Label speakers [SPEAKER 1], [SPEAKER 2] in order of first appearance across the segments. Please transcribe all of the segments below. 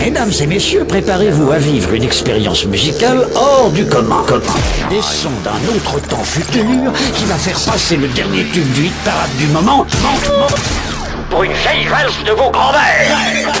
[SPEAKER 1] Mesdames et messieurs, préparez-vous à vivre une expérience musicale hors du commun. Des sons d'un autre temps futur qui va faire passer le dernier tube du hit parade du moment pour une vieille valse de vos grands-mères.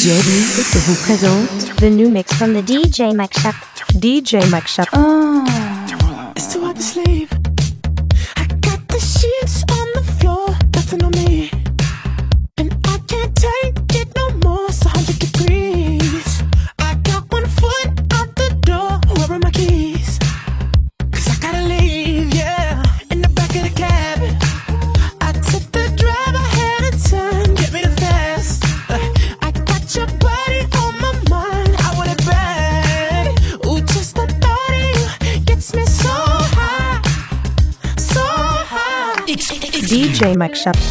[SPEAKER 2] DJ
[SPEAKER 3] vous présente
[SPEAKER 4] The New Mix from the DJ Mikeshup.
[SPEAKER 3] DJ
[SPEAKER 5] Mikeshup. Oh.
[SPEAKER 3] Mike Shep.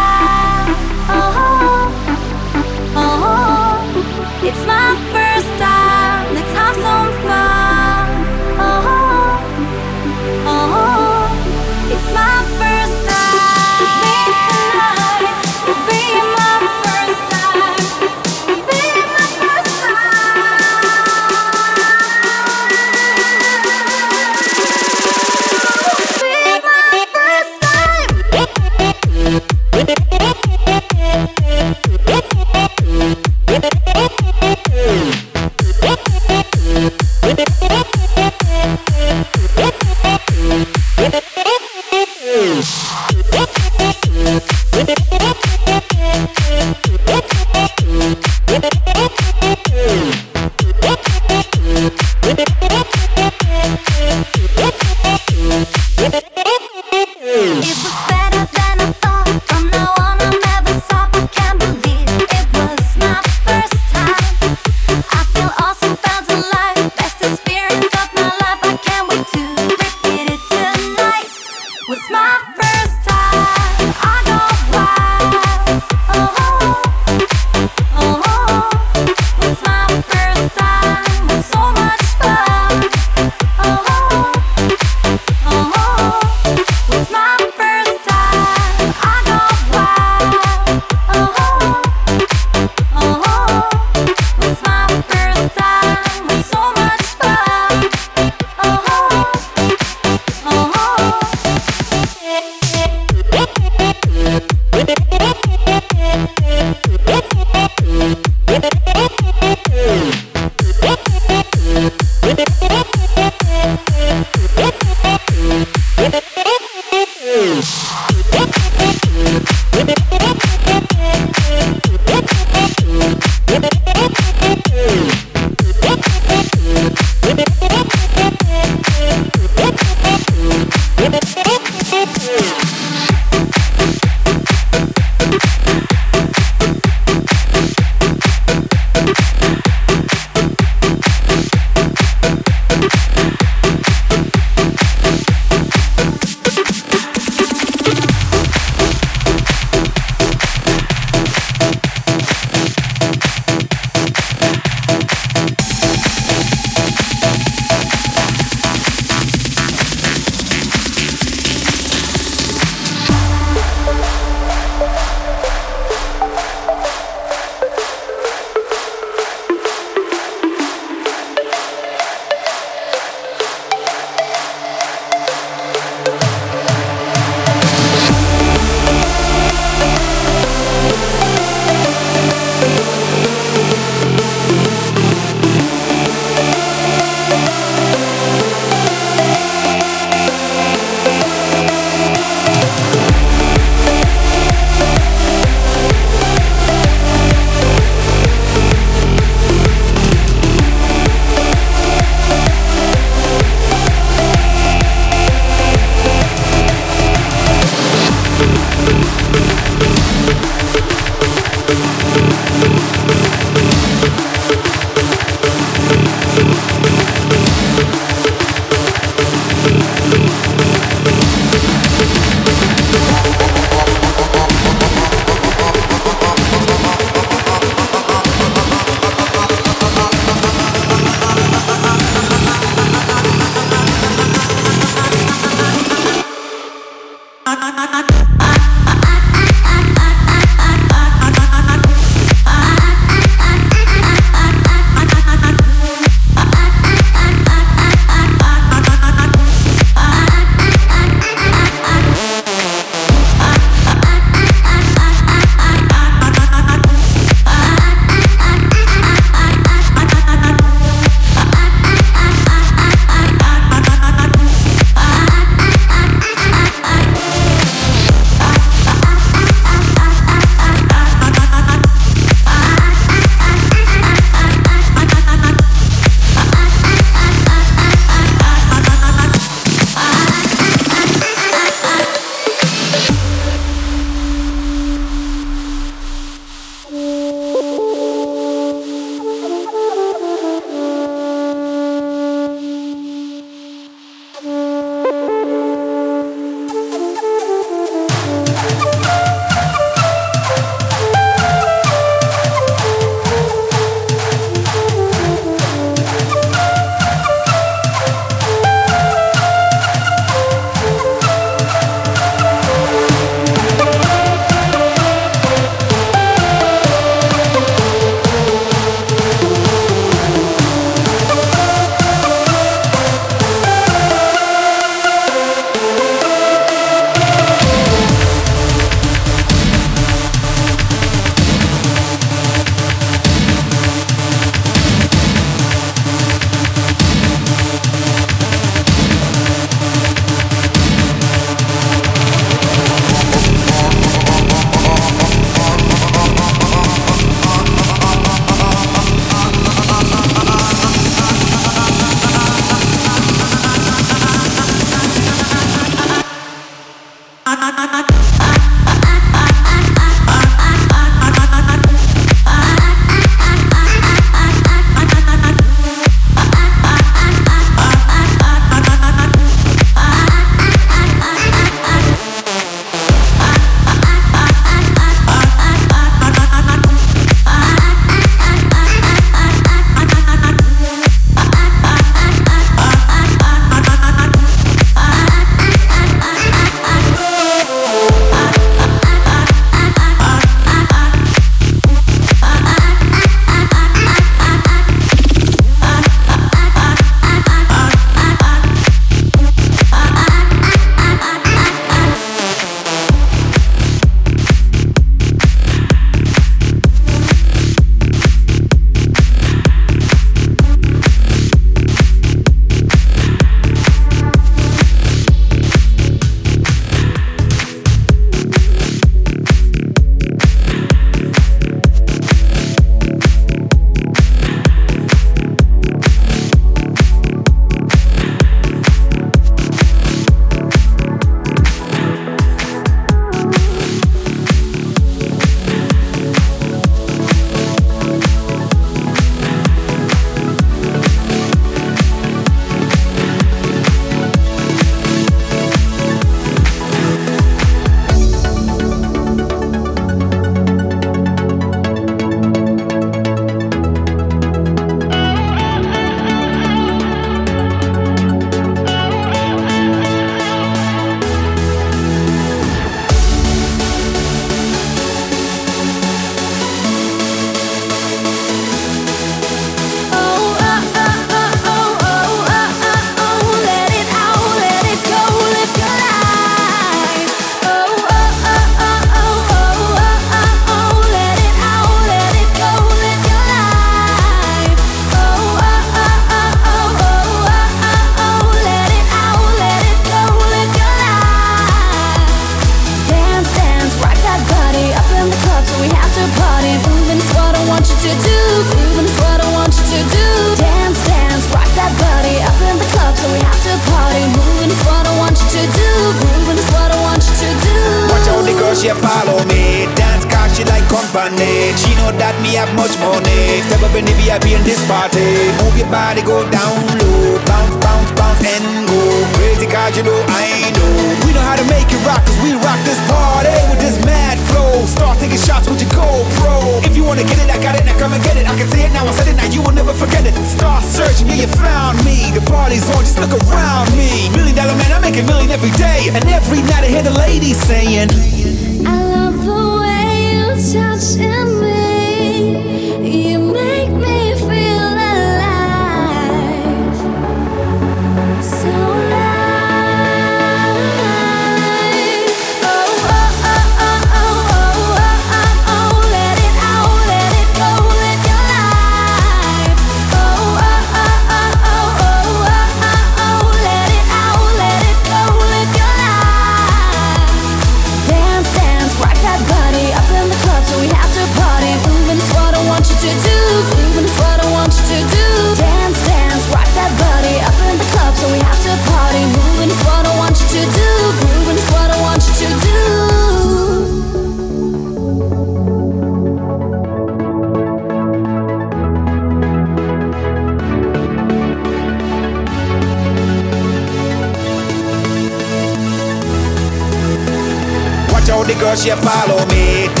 [SPEAKER 3] Girl,
[SPEAKER 6] she follow me.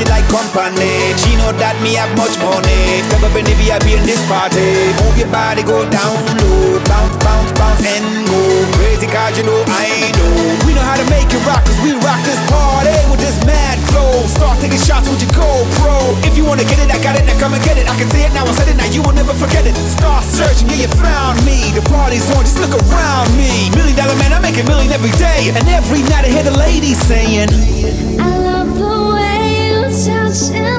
[SPEAKER 6] She like company. She know that me have much money. Step up in the VIP in this party. Move your body, go down low. Bounce, bounce, bounce and go. Crazy cause you know I know. We know how to make it rock cause we rock this party with this mad flow. Start taking shots with your GoPro. If you wanna get it, I got it, now come and get it. I can see it now, I said it, now you will never forget it. Start searching, yeah, you found me. The party's on, just look around me. Million dollar man, I make a million every day. And every night I hear the ladies saying,
[SPEAKER 7] you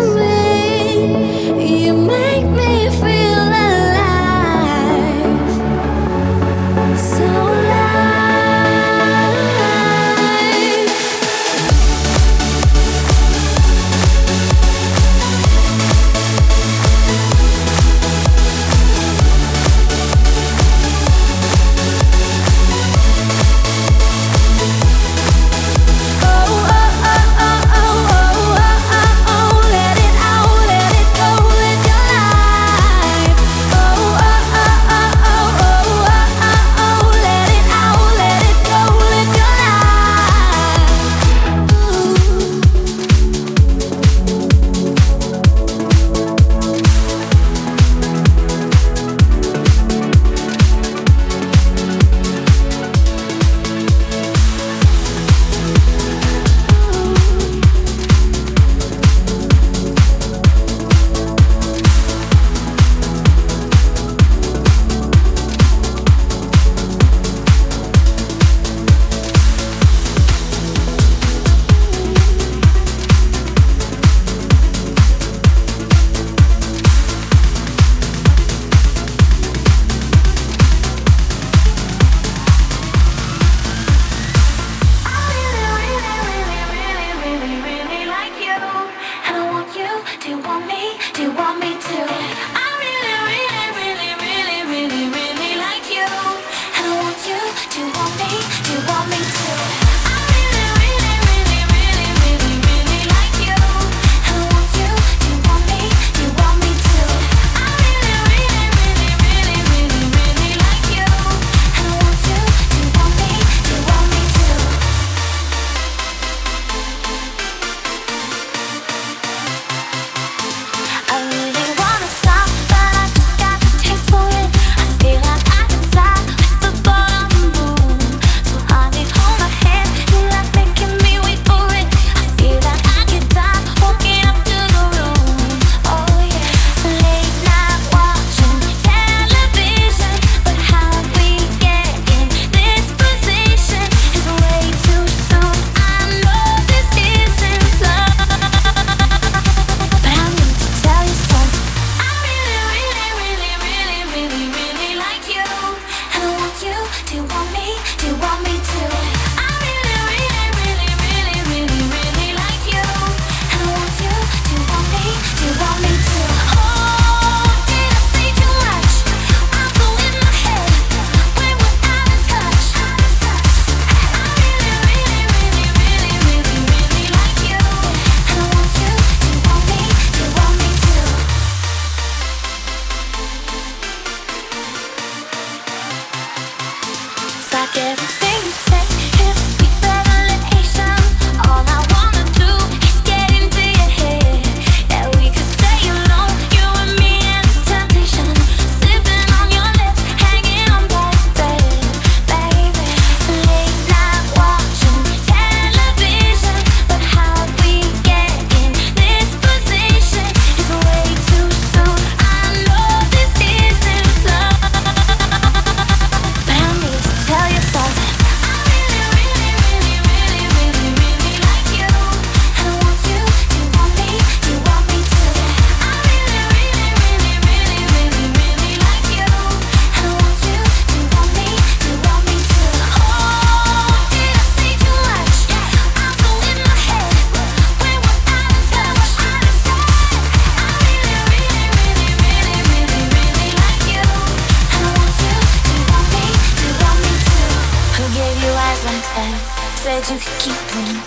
[SPEAKER 7] Said you could keep
[SPEAKER 8] me.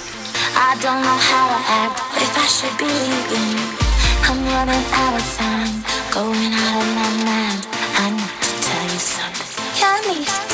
[SPEAKER 8] I don't know how I act, but if I should be leaving, I'm running out of time, going out of my mind. I need to tell you something. I need